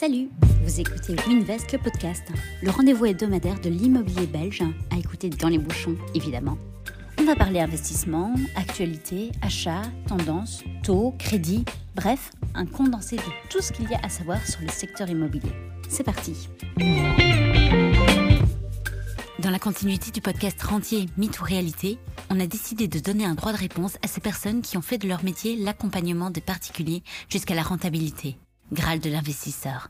Salut, vous écoutez Winvest, le podcast, le rendez-vous hebdomadaire de l'immobilier belge, à écouter dans les bouchons, évidemment. On va parler investissement, actualité, achat, tendance, taux, crédit, bref, un condensé de tout ce qu'il y a à savoir sur le secteur immobilier. C'est parti Dans la continuité du podcast Rentier Mythe ou Réalité, on a décidé de donner un droit de réponse à ces personnes qui ont fait de leur métier l'accompagnement des particuliers jusqu'à la rentabilité. Graal de l'investisseur.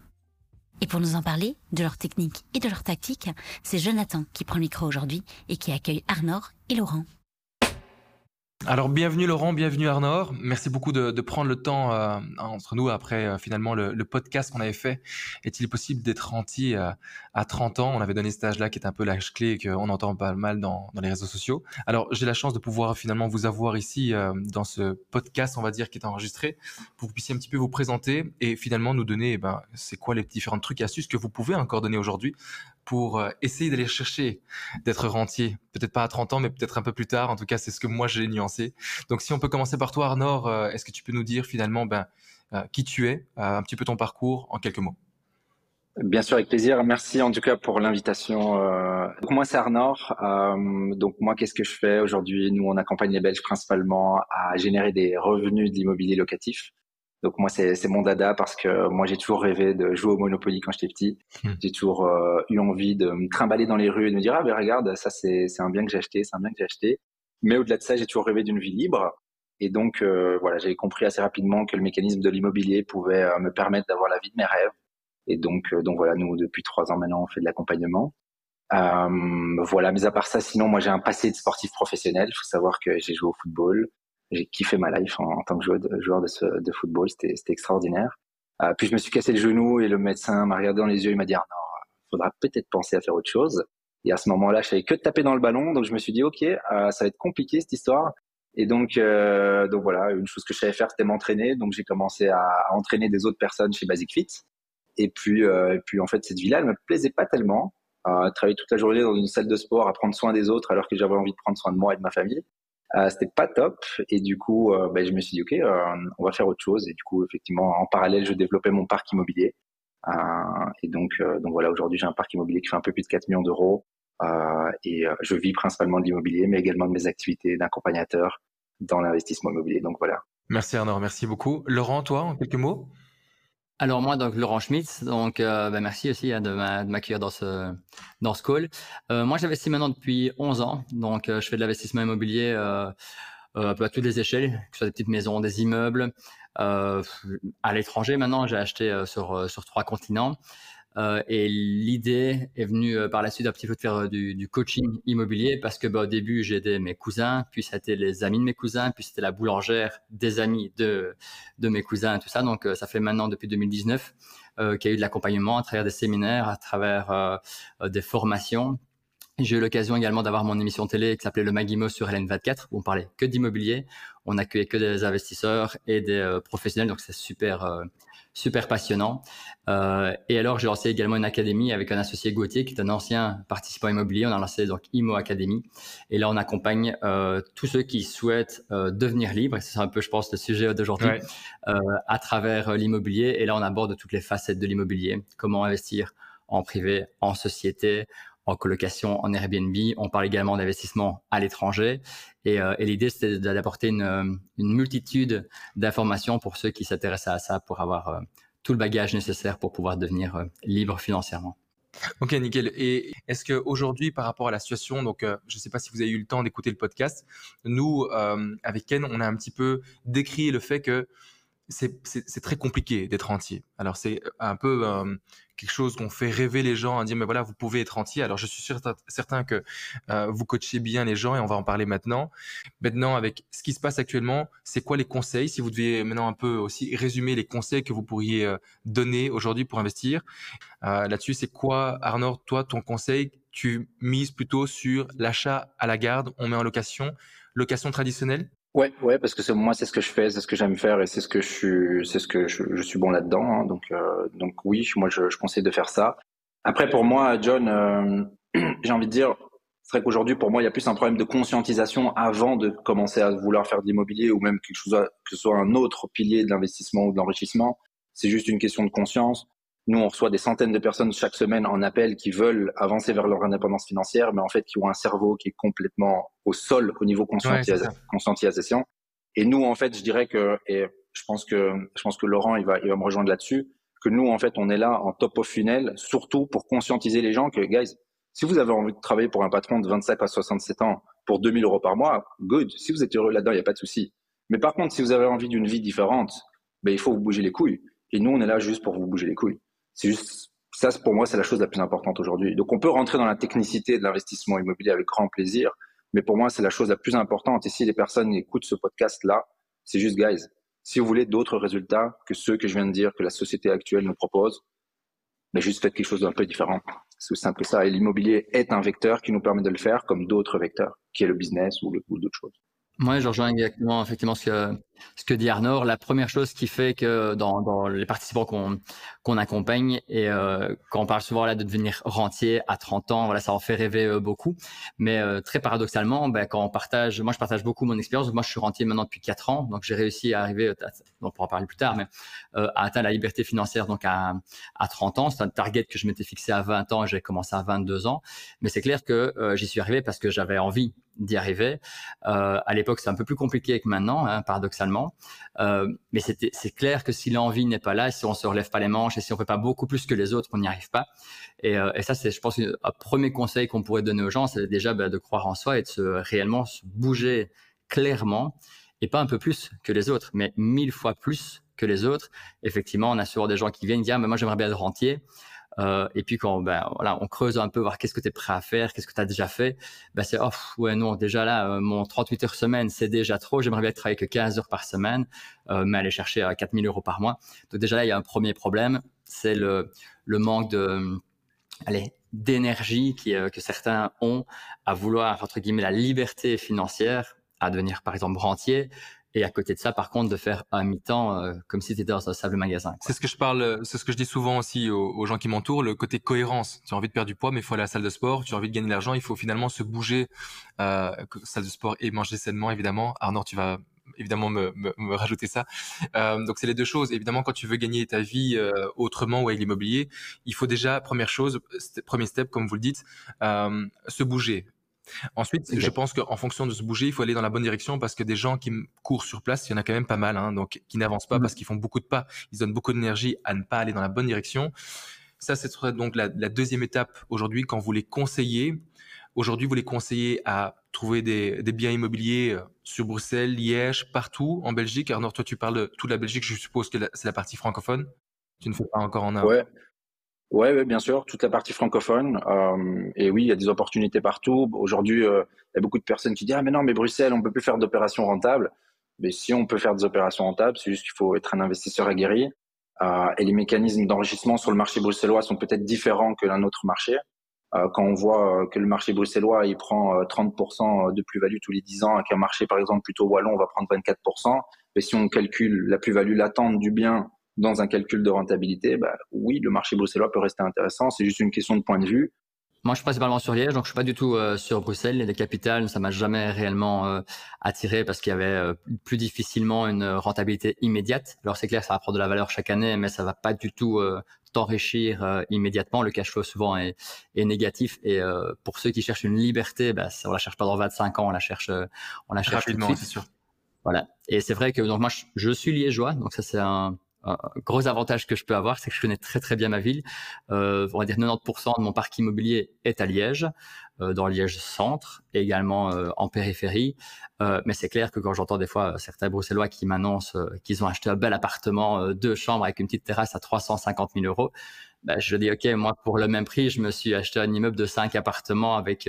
Et pour nous en parler, de leur technique et de leur tactique, c'est Jonathan qui prend le micro aujourd'hui et qui accueille Arnor et Laurent. Alors bienvenue Laurent, bienvenue Arnor. Merci beaucoup de, prendre le temps euh, entre nous après euh, finalement le, podcast qu'on avait fait. Est-il possible d'être rentier euh, à 30 ans? On avait donné cet âge-là qui est un peu l'âge clé et qu'on entend pas mal dans, les réseaux sociaux. Alors j'ai la chance de pouvoir finalement vous avoir ici dans ce podcast, on va dire, qui est enregistré, pour que vous puissiez un petit peu vous présenter et finalement nous donner, eh ben, c'est quoi les différents trucs et astuces que vous pouvez encore donner aujourd'hui pour euh, essayer d'aller chercher d'être rentier. Peut-être pas à 30 ans, mais peut-être un peu plus tard. En tout cas, c'est ce que moi j'ai nuancé. Donc, si on peut commencer par toi, Arnor, euh, est-ce que tu peux nous dire finalement ben, euh, qui tu es, un petit peu ton parcours en quelques mots? Bien sûr, avec plaisir. Merci en tout cas pour l'invitation. Donc moi, c'est Arnor. donc moi, qu'est-ce que je fais? Aujourd'hui Nous, on accompagne les Belges principalement à générer des revenus d'immobilier locatif. Donc moi c'est mon dada parce que moi j'ai toujours rêvé de jouer au Monopoly quand j'étais petit. Hmm. J'ai toujours euh, eu envie de me trimballer dans les rues et de me dire ah ben regarde ça c'est un bien que j'ai acheté, c'est un bien que j'ai acheté. Mais au-delà de ça j'ai toujours rêvé d'une vie libre et donc euh, voilà j'ai compris assez rapidement que le mécanisme de l'immobilier pouvait euh, me permettre d'avoir la vie de mes rêves. Et donc donc voilà nous depuis trois ans maintenant on fait de l'accompagnement. voilà mais à part ça sinon moi j'ai un passé de sportif professionnel. Il faut savoir que j'ai joué au football j'ai kiffé ma life en, tant que joueur de, football. C'était extraordinaire. Euh, puis je me suis cassé le genou et le médecin m'a regardé dans les yeux. Il m'a dit ah non, faudra peut-être penser à faire autre chose. Et à ce moment-là, je savais que de taper dans le ballon. Donc je me suis dit ok, euh, ça va être compliqué cette histoire. Et donc, euh, donc voilà, une chose que je savais faire, c'était m'entraîner. Donc j'ai commencé à, à, entraîner des autres personnes chez Basic Fit. Et puis, euh, et puis en fait, cette vie-là, elle me plaisait pas tellement. Euh, travailler toute la journée dans une salle de sport, à prendre soin des autres, alors que j'avais envie de prendre soin de moi et de ma famille. Euh, c'était pas top. Et du coup euh, ben, je me suis dit ok euh, on va faire autre chose. Et du coup effectivement en parallèle je développais mon parc immobilier. Et donc donc voilà aujourd'hui j'ai un parc immobilier qui fait un peu plus de 4 millions d'euros. Et je vis principalement de l'immobilier mais également de mes activités d'accompagnateur dans l'investissement immobilier. Donc voilà. Merci Arnaud. Merci beaucoup. Laurent toi en quelques mots? Alors moi, donc Laurent Schmitz, donc euh, ben, merci aussi hein, de m'accueillir dans ce dans ce call. Euh, moi, j'investis maintenant depuis 11 ans, donc euh, je fais de l'investissement immobilier euh, un peu à toutes les échelles, que ce soit des petites maisons, des immeubles. à l'étranger maintenant, j'ai acheté sur sur trois continents. Euh, et l'idée est venue euh, par la suite un petit peu de faire euh, du, coaching immobilier parce que bah, au début j'ai aidé mes cousins, puis c'était les amis de mes cousins, puis c'était la boulangère des amis de, mes cousins et tout ça. Donc ça fait maintenant depuis 2019 qu'il y a eu de l'accompagnement à travers des séminaires, à travers des formations. J'ai eu l'occasion également d'avoir mon émission télé qui s'appelait Le Maguimo sur LN24 où on parlait que d'immobilier. On accueillait que des investisseurs et des professionnels, donc c'est super super passionnant. Euh, et alors, j'ai lancé également une académie avec un associé Gauthier, qui est un ancien participant immobilier. On a lancé donc IMO Academy. Et là, on accompagne euh, tous ceux qui souhaitent euh, devenir libres. C'est un peu, je pense, le sujet d'aujourd'hui, à travers l'immobilier. Et là, on aborde toutes les facettes de l'immobilier. Comment investir en privé, en société, en colocation, en Airbnb. On parle également d'investissement à l'étranger. Et, euh, l'idée, c'est d'apporter une, euh, une, multitude d'informations pour ceux qui s'intéressent à ça, pour avoir euh, tout le bagage nécessaire pour pouvoir devenir libre financièrement. Ok, nickel. Et est-ce qu'aujourd'hui, par rapport à la situation, donc je ne sais pas si vous avez eu le temps d'écouter le podcast, nous, avec Ken, on a un petit peu décrit le fait que c'est très compliqué d'être entier. Alors c'est un peu euh, quelque chose qu'on fait rêver les gens à dire mais voilà vous pouvez être entier. Alors je suis certain que euh, vous coachez bien les gens et on va en parler maintenant. Maintenant avec ce qui se passe actuellement, c'est quoi les conseils? Si vous deviez maintenant un peu aussi résumer les conseils que vous pourriez euh, donner aujourd'hui pour investir là-dessus, c'est quoi Arnaud toi ton conseil Tu mises plutôt sur l'achat à la garde, on met en location, location traditionnelle? Ouais, ouais, parce que c'est moi, c'est ce que je fais, c'est ce que j'aime faire et c'est ce que je suis, c'est ce que je, suis bon là-dedans. Hein. donc, euh, donc oui, moi, je, je, conseille de faire ça. Après, pour moi, John, euh, j'ai envie de dire, c'est vrai qu'aujourd'hui, pour moi, il y a plus un problème de conscientisation avant de commencer à vouloir faire de l'immobilier ou même quelque chose, que ce soit un autre pilier de l'investissement ou de l'enrichissement. C'est juste une question de conscience. Nous, on reçoit des centaines de personnes chaque semaine en appel qui veulent avancer vers leur indépendance financière, mais en fait qui ont un cerveau qui est complètement au sol au niveau conscientisation. Et nous, en fait, je dirais que, et je pense que, je pense que Laurent, il va, il va me rejoindre là-dessus, que nous, en fait, on est là en top of funnel, surtout pour conscientiser les gens que, guys, si vous avez envie de travailler pour un patron de 25 à 67 ans pour 2000 euros par mois, good. Si vous êtes heureux là-dedans, il n'y a pas de souci. Mais par contre, si vous avez envie d'une vie différente, ben, il faut vous bouger les couilles. Et nous, on est là juste pour vous bouger les couilles. C'est juste, ça, pour moi, c'est la chose la plus importante aujourd'hui. Donc, on peut rentrer dans la technicité de l'investissement immobilier avec grand plaisir. Mais pour moi, c'est la chose la plus importante. Et si les personnes écoutent ce podcast-là, c'est juste, guys, si vous voulez d'autres résultats que ceux que je viens de dire, que la société actuelle nous propose, mais juste faites quelque chose d'un peu différent. C'est aussi simple que ça. Et l'immobilier est un vecteur qui nous permet de le faire comme d'autres vecteurs, qui est le business ou, d'autres choses. Moi, je rejoins exactement effectivement ce que, ce que dit Arnaud. La première chose qui fait que dans, dans les participants qu'on accompagne, et euh, quand on parle souvent là de devenir rentier à 30 ans, voilà, ça en fait rêver euh, beaucoup. Mais euh, très paradoxalement, ben, quand on partage, moi je partage beaucoup mon expérience. Moi, je suis rentier maintenant depuis 4 ans, donc j'ai réussi à arriver, on pourra en parler plus tard, mais à atteindre la liberté financière donc à, à 30 ans. C'est un target que je m'étais fixé à 20 ans, j'ai commencé à 22 ans. Mais c'est clair que j'y suis arrivé parce que j'avais envie d'y arriver. Euh, à l'époque, c'est un peu plus compliqué que maintenant, hein, paradoxalement. Euh, mais c'est clair que si l'envie n'est pas là, si on se relève pas les manches et si on fait pas beaucoup plus que les autres, on n'y arrive pas. Et, euh, et ça, c'est, je pense, un premier conseil qu'on pourrait donner aux gens, c'est déjà bah, de croire en soi et de se réellement bouger clairement et pas un peu plus que les autres, mais mille fois plus que les autres. Effectivement, on a souvent des gens qui viennent dire, mais moi, j'aimerais bien être rentier. Euh, et puis quand ben, voilà, on creuse un peu, voir qu'est-ce que tu es prêt à faire, qu'est-ce que tu as déjà fait, ben c'est oh ouais non déjà là euh, mon 38 heures semaine c'est déjà trop, j'aimerais bien travailler que 15 heures par semaine, euh, mais aller chercher à 4000 euros par mois. Donc déjà là il y a un premier problème, c'est le, le manque de allez d'énergie qui, que certains ont à vouloir entre guillemets la liberté financière à devenir par exemple rentier et à côté de ça, par contre, de faire un mi-temps euh, comme si tu étais dans un sable magasin. C'est ce que je parle, c'est ce que je dis souvent aussi aux, gens qui m'entourent, le côté cohérence. Tu as envie de perdre du poids, mais il faut aller à la salle de sport. Tu as envie de gagner de l'argent, il faut finalement se bouger, euh, salle de sport et manger sainement, évidemment. Arnaud, tu vas évidemment me, rajouter ça. Euh, donc c'est les deux choses. Évidemment, quand tu veux gagner ta vie euh, autrement ou avec l'immobilier, il faut déjà, première chose, premier step, comme vous le dites, euh, se bouger. Ensuite, je pense qu'en fonction de se bouger, il faut aller dans la bonne direction parce que des gens qui courent sur place, il y en a quand même pas mal, hein, donc qui n'avancent pas mmh. parce qu'ils font beaucoup de pas, ils donnent beaucoup d'énergie à ne pas aller dans la bonne direction. Ça, c'est donc la, deuxième étape aujourd'hui quand vous les conseillez. Aujourd'hui, vous les conseillez à trouver des, biens immobiliers euh, sur Bruxelles, Liège, partout en Belgique. Alors, toi, tu parles de toute la Belgique, je suppose que c'est la partie francophone. Tu ne fais pas encore en un. Ouais. Ouais, bien sûr, toute la partie francophone. Euh, et oui, il y a des opportunités partout. Aujourd'hui, euh, il y a beaucoup de personnes qui disent ah mais non, mais Bruxelles, on peut plus faire d'opérations rentables. Mais si on peut faire des opérations rentables, c'est juste qu'il faut être un investisseur aguerri. Euh, et les mécanismes d'enrichissement sur le marché bruxellois sont peut-être différents que d'un autre marché. Euh, quand on voit que le marché bruxellois il prend 30% de plus-value tous les 10 ans, qu'un marché par exemple plutôt wallon on va prendre 24%. Mais si on calcule la plus-value latente du bien dans un calcul de rentabilité, bah, oui, le marché bruxellois peut rester intéressant. C'est juste une question de point de vue. Moi, je suis principalement sur Liège, donc je suis pas du tout euh, sur Bruxelles. Les capitales, ça m'a jamais réellement euh, attiré parce qu'il y avait euh, plus difficilement une rentabilité immédiate. Alors c'est clair, ça va prendre de la valeur chaque année, mais ça va pas du tout t'enrichir immédiatement. Le cash flow souvent est, est négatif. Et pour ceux qui cherchent une liberté, bah, on la cherche pas dans 25 ans, on la cherche, on la cherche rapidement, c'est sûr. Voilà. Et c'est vrai que donc moi, je suis liégeois, donc ça c'est un un gros avantage que je peux avoir, c'est que je connais très très bien ma ville. Euh, on va dire 90% de mon parc immobilier est à Liège, euh, dans Liège centre, et également euh, en périphérie. Euh, mais c'est clair que quand j'entends des fois euh, certains Bruxellois qui m'annoncent euh, qu'ils ont acheté un bel appartement, deux chambres avec une petite terrasse à 350 000 euros, ben, je dis ok, moi pour le même prix, je me suis acheté un immeuble de cinq appartements avec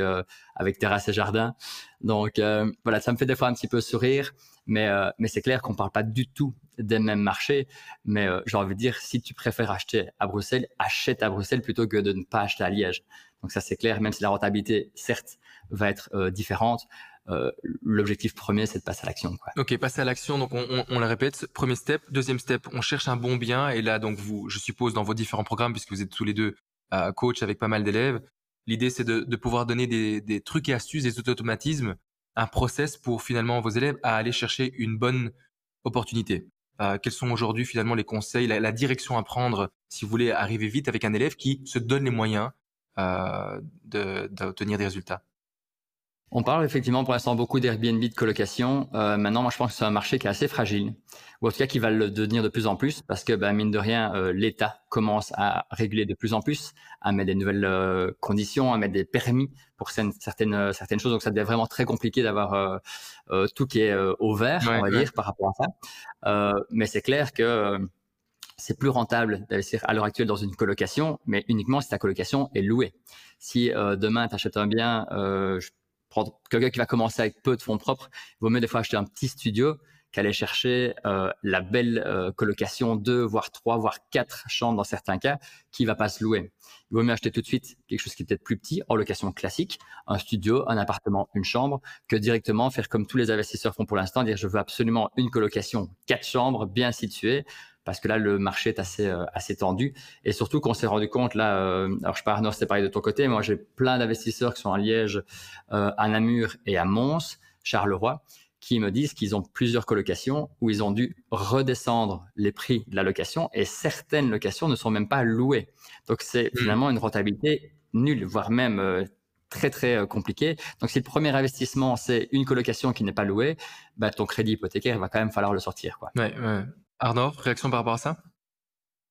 avec terrasse et jardin. Donc voilà, ça me fait des fois un petit peu sourire. Mais, euh, mais c'est clair qu'on parle pas du tout des mêmes marchés. Mais euh, j'ai envie de dire, si tu préfères acheter à Bruxelles, achète à Bruxelles plutôt que de ne pas acheter à Liège. Donc ça, c'est clair, même si la rentabilité, certes, va être euh, différente. Euh, l'objectif premier, c'est de passer à l'action. Ok, passer à l'action. Donc on, on, on, la répète. Premier step, deuxième step, on cherche un bon bien. Et là, donc vous, je suppose, dans vos différents programmes, puisque vous êtes tous les deux euh, coach avec pas mal d'élèves, l'idée c'est de, de, pouvoir donner des, des, trucs et astuces, des automatismes un process pour finalement vos élèves à aller chercher une bonne opportunité. quels sont aujourd'hui finalement les conseils, la, direction à prendre si vous voulez arriver vite avec un élève qui se donne les moyens d'obtenir des résultats? On parle effectivement pour l'instant beaucoup d'Airbnb de colocation. Euh, maintenant, moi, je pense que c'est un marché qui est assez fragile, ou en tout cas qui va le devenir de plus en plus, parce que ben, mine de rien, euh, l'État commence à réguler de plus en plus, à mettre des nouvelles euh, conditions, à mettre des permis pour certaines certaines choses. Donc, ça devient vraiment très compliqué d'avoir tout qui est au vert, on va dire, par rapport à ça. mais c'est clair que c'est plus rentable d'investir à l'heure actuelle dans une colocation, mais uniquement si ta colocation est louée. Si demain tu achètes un bien, je quelqu'un qui va commencer avec peu de fonds propres, il vaut mieux des fois acheter un petit studio qu'aller chercher euh, la belle euh, colocation, deux, voire trois, voire quatre chambres dans certains cas, qui va pas se louer. Il vaut mieux acheter tout de suite quelque chose qui est peut-être plus petit, en location classique, un studio, un appartement, une chambre, que directement faire comme tous les investisseurs font pour l'instant, dire je veux absolument une colocation, quatre chambres, bien situées, parce que là, le marché est assez, euh, assez tendu. Et surtout qu'on s'est rendu compte, là, euh, alors je parle, non, c'était pareil de ton côté, moi j'ai plein d'investisseurs qui sont à Liège, euh, à Namur et à Mons, Charleroi, qui me disent qu'ils ont plusieurs colocations où ils ont dû redescendre les prix de la location et certaines locations ne sont même pas louées. Donc c'est mmh. finalement une rentabilité nulle, voire même très très compliquée. Donc si le premier investissement c'est une colocation qui n'est pas louée, bah, ton crédit hypothécaire il va quand même falloir le sortir. Quoi. Ouais, ouais. Arnaud, réaction par rapport à ça?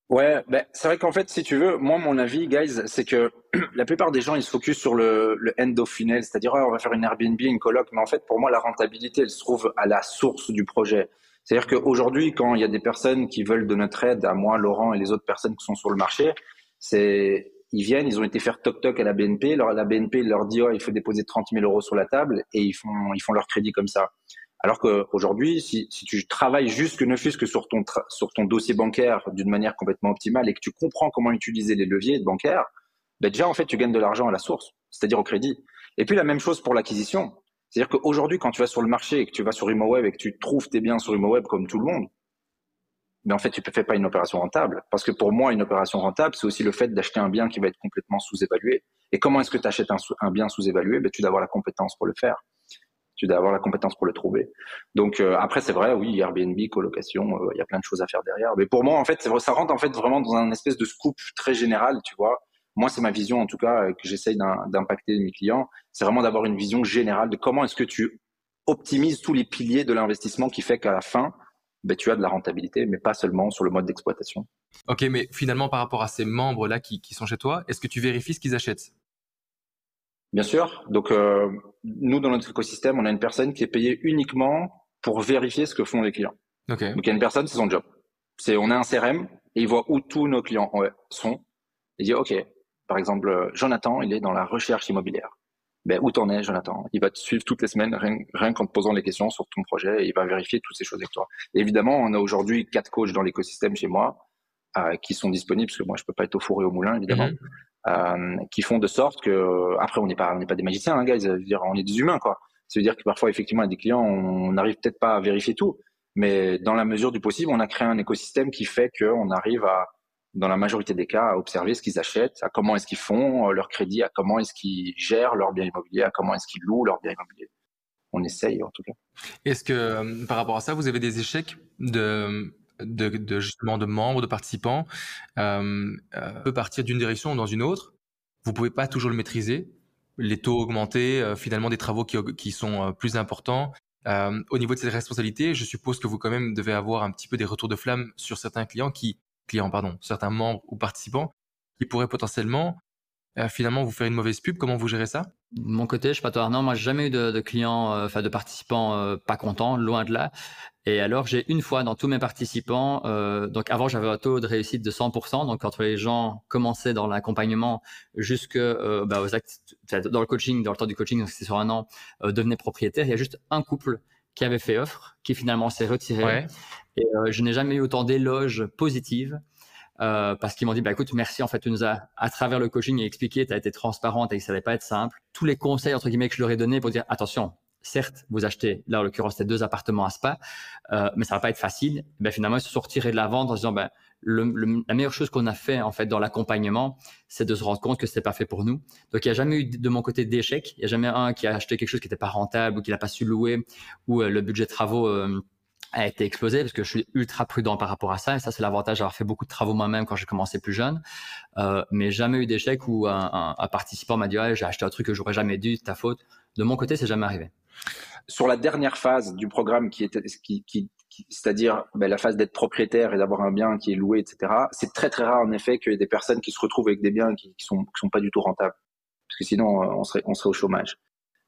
Ouais, ben, c'est vrai qu'en fait, si tu veux, moi, mon avis, guys, c'est que la plupart des gens, ils se focus sur le, le end of funnel, c'est-à-dire, oh, on va faire une Airbnb, une coloc, mais en fait, pour moi, la rentabilité, elle se trouve à la source du projet. C'est-à-dire qu'aujourd'hui, quand il y a des personnes qui veulent de notre aide, à moi, Laurent et les autres personnes qui sont sur le marché, c'est, ils viennent, ils ont été faire toc-toc à la BNP, alors la BNP leur dit, oh, il faut déposer 30 000 euros sur la table, et ils font, ils font leur crédit comme ça. Alors qu'aujourd'hui, si, si tu travailles juste que ne fût-ce que sur ton, sur ton dossier bancaire d'une manière complètement optimale et que tu comprends comment utiliser les leviers bancaires, ben déjà, en fait, tu gagnes de l'argent à la source, c'est-à-dire au crédit. Et puis, la même chose pour l'acquisition. C'est-à-dire qu'aujourd'hui, quand tu vas sur le marché et que tu vas sur ImoWeb et que tu trouves tes biens sur ImoWeb comme tout le monde, mais ben, en fait, tu ne fais pas une opération rentable. Parce que pour moi, une opération rentable, c'est aussi le fait d'acheter un bien qui va être complètement sous-évalué. Et comment est-ce que tu achètes un, un bien sous-évalué? Ben, Tu dois avoir la compétence pour le faire tu dois avoir la compétence pour le trouver. Donc euh, après c'est vrai, oui, Airbnb, colocation, euh, il y a plein de choses à faire derrière. Mais pour moi en fait, ça rentre en fait vraiment dans un espèce de scoop très général, tu vois. Moi c'est ma vision en tout cas euh, que j'essaye d'impacter mes clients, c'est vraiment d'avoir une vision générale de comment est-ce que tu optimises tous les piliers de l'investissement qui fait qu'à la fin, ben, tu as de la rentabilité, mais pas seulement sur le mode d'exploitation. Ok, mais finalement par rapport à ces membres-là qui, qui sont chez toi, est-ce que tu vérifies ce qu'ils achètent? Bien sûr. Donc, euh, nous, dans notre écosystème, on a une personne qui est payée uniquement pour vérifier ce que font les clients. Donc, il y a une personne, c'est son job. C'est, on a un CRM et il voit où tous nos clients sont. Il dit, OK, par exemple, Jonathan, il est dans la recherche immobilière. Ben, où t'en es, Jonathan? Il va te suivre toutes les semaines, rien, qu'en te posant les questions sur ton projet, et il va vérifier toutes ces choses avec toi. évidemment, on a aujourd'hui quatre coachs dans l'écosystème chez moi euh, qui sont disponibles, parce que moi, je peux pas être au four et au moulin, évidemment. Mhm. Euh, qui font de sorte que après on n'est pas on n'est pas des magiciens hein, guys, on est des humains quoi. Ça veut dire que parfois effectivement avec des clients on n'arrive peut-être pas à vérifier tout, mais dans la mesure du possible on a créé un écosystème qui fait qu'on arrive à dans la majorité des cas à observer ce qu'ils achètent, à comment est-ce qu'ils font euh, leur crédit, à comment est-ce qu'ils gèrent leur bien immobilier, à comment est-ce qu'ils louent leur bien immobilier. On essaye en tout cas. Est-ce que euh, par rapport à ça, vous avez des échecs de de, justement de membres, de participants, euh, euh, peut partir d'une direction ou dans une autre. Vous pouvez pas toujours le maîtriser. Les taux augmentés, euh, finalement des travaux qui, qui sont plus importants. au niveau de cette responsabilité, je suppose que vous quand même devez avoir un petit peu des retours de flamme sur certains clients qui, clients pardon, certains membres ou participants qui pourraient potentiellement finalement vous faire une mauvaise pub. Comment vous gérez ça? De mon côté, je sais pas toi, non, moi j'ai jamais eu de, clients, euh, enfin de participants euh, pas contents, loin de là. Et alors j'ai une fois dans tous mes participants, euh, donc avant j'avais un taux de réussite de 100%, donc quand les gens commençaient dans l'accompagnement jusque bah, aux actes, dans le coaching, dans le temps du coaching, donc c'est sur un an, devenaient propriétaires, il y a juste un couple qui avait fait offre, qui finalement s'est retiré. Et je n'ai jamais eu autant d'éloges positives euh, parce qu'ils m'ont dit bah écoute merci en fait tu nous as à travers le coaching expliqué tu as été transparente et que ça n'allait pas être simple tous les conseils entre guillemets que je leur ai donnés pour dire attention certes vous achetez là en l'occurrence c'était deux appartements à Spa euh, mais ça va pas être facile ben finalement ils se sont de la vente en se disant ben le, la meilleure chose qu'on a fait en fait dans l'accompagnement, c'est de se rendre compte que c'était pas fait pour nous. Donc il n'y a jamais eu de mon côté d'échec. Il n'y a jamais un qui a acheté quelque chose qui n'était pas rentable ou qui n'a pas su louer ou euh, le budget de travaux euh, a été explosé parce que je suis ultra prudent par rapport à ça. Et ça, c'est l'avantage d'avoir fait beaucoup de travaux moi-même quand j'ai commencé plus jeune. Euh, mais jamais eu d'échec où un, participant m'a dit j'ai acheté un truc que j'aurais jamais dû, ta faute. De mon côté, c'est jamais arrivé. Sur la dernière phase du programme qui était, qui, c'est-à-dire ben, la phase d'être propriétaire et d'avoir un bien qui est loué, etc. C'est très très rare en effet qu'il y ait des personnes qui se retrouvent avec des biens qui, qui sont sont pas du tout rentables, parce que sinon euh, on serait on serait au chômage.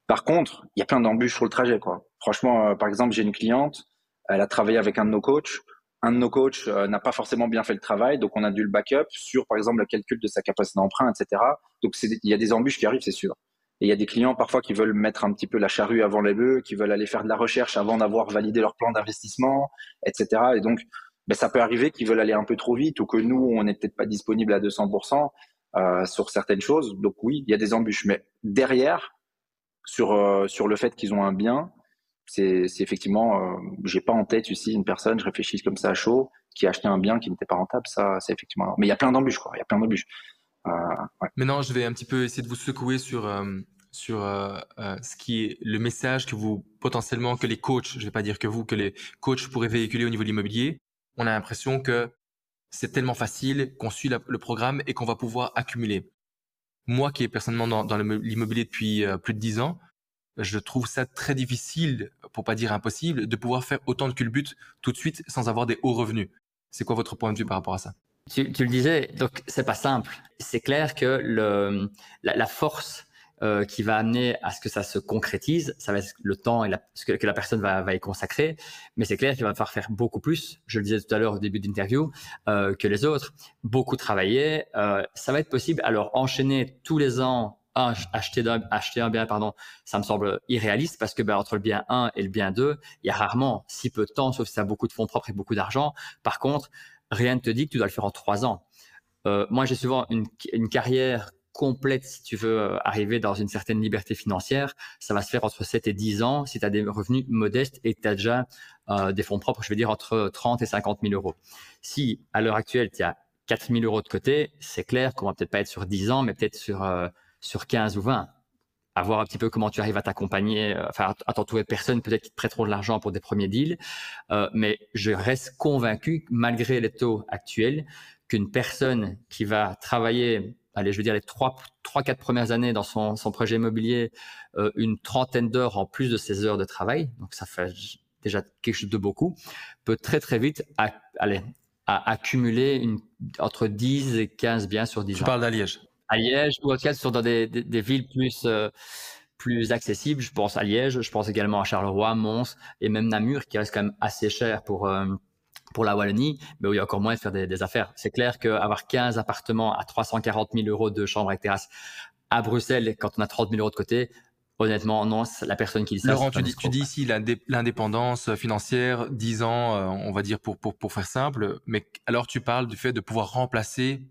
Par contre, il y a plein d'embûches sur le trajet, quoi. Franchement, euh, par exemple, j'ai une cliente elle a travaillé avec un de nos coachs. Un de nos coachs euh, n'a pas forcément bien fait le travail, donc on a dû le backup sur, par exemple, le calcul de sa capacité d'emprunt, etc. Donc il y a des embûches qui arrivent, c'est sûr. Et il y a des clients parfois qui veulent mettre un petit peu la charrue avant les bœufs, qui veulent aller faire de la recherche avant d'avoir validé leur plan d'investissement, etc. Et donc, ben, ça peut arriver qu'ils veulent aller un peu trop vite ou que nous, on n'est peut-être pas disponible à 200% euh, sur certaines choses. Donc oui, il y a des embûches. Mais derrière, sur, euh, sur le fait qu'ils ont un bien, c'est effectivement, euh, j'ai pas en tête ici une personne, je réfléchis comme ça à chaud, qui a acheté un bien qui n'était pas rentable. Ça, c'est effectivement. Mais il y a plein d'embûches, quoi. Il y a plein d'embûches. Euh, Maintenant, je vais un petit peu essayer de vous secouer sur euh, sur euh, ce qui est le message que vous potentiellement que les coachs, je vais pas dire que vous, que les coachs pourraient véhiculer au niveau de l'immobilier. On a l'impression que c'est tellement facile qu'on suit le programme et qu'on va pouvoir accumuler. Moi, qui est personnellement dans, dans l'immobilier depuis plus de dix ans, je trouve ça très difficile, pour pas dire impossible, de pouvoir faire autant de culbutes tout de suite sans avoir des hauts revenus. C'est quoi votre point de vue par rapport à ça? Tu, le disais, donc c'est pas simple. C'est clair que la, force euh, qui va amener à ce que ça se concrétise, ça va être le temps et ce que, la personne va, y consacrer. Mais c'est clair qu'il va falloir faire beaucoup plus. Je le disais tout à l'heure au début d'interview euh, que les autres. Beaucoup travailler. Euh, ça va être possible. Alors enchaîner tous les ans acheter, un, acheter un bien, pardon, ça me semble irréaliste parce que ben, entre le bien 1 et le bien 2, il y a rarement si peu de temps, sauf si tu as beaucoup de fonds propres et beaucoup d'argent. Par contre, rien ne te dit que tu dois le faire en trois ans. Euh, moi, j'ai souvent une, une, carrière complète, si tu veux euh, arriver dans une certaine liberté financière, ça va se faire entre 7 et 10 ans si tu as des revenus modestes et tu as déjà euh, des fonds propres, je veux dire entre 30 et 50 000 euros. Si à l'heure actuelle, tu as 4 000 euros de côté, c'est clair qu'on va peut-être pas être sur 10 ans, mais peut-être sur sur 15 ou 20. À voir un petit peu comment tu arrives à t'accompagner, euh, enfin à t'entourer de personnes peut-être qui te prêteront de l'argent pour des premiers deals. Euh, mais je reste convaincu, malgré les taux actuels, qu'une personne qui va travailler, allez, je veux dire les trois, trois, quatre premières années dans son, son projet immobilier, euh, une trentaine d'heures en plus de ses heures de travail, donc ça fait déjà quelque chose de beaucoup, peut très très vite aller à accumuler une, entre 10 et 15 biens sur 10 ans. Tu parles d'Aliège à Liège ou en tout cas sur dans des, des, villes plus euh, plus accessibles. Je pense à Liège, je pense également à Charleroi, Mons et même Namur qui reste quand même assez cher pour euh, pour la Wallonie, mais où il y a encore moins de faire des, des affaires. C'est clair qu'avoir 15 appartements à 340 000 euros de chambre avec terrasse à Bruxelles, quand on a 30 000 euros de côté, honnêtement, non, la personne qui dit ça. Laurent, tu dis, tu dis ici l'indépendance financière, 10 ans, euh, on va dire pour, pour, pour faire simple, mais alors tu parles du fait de pouvoir remplacer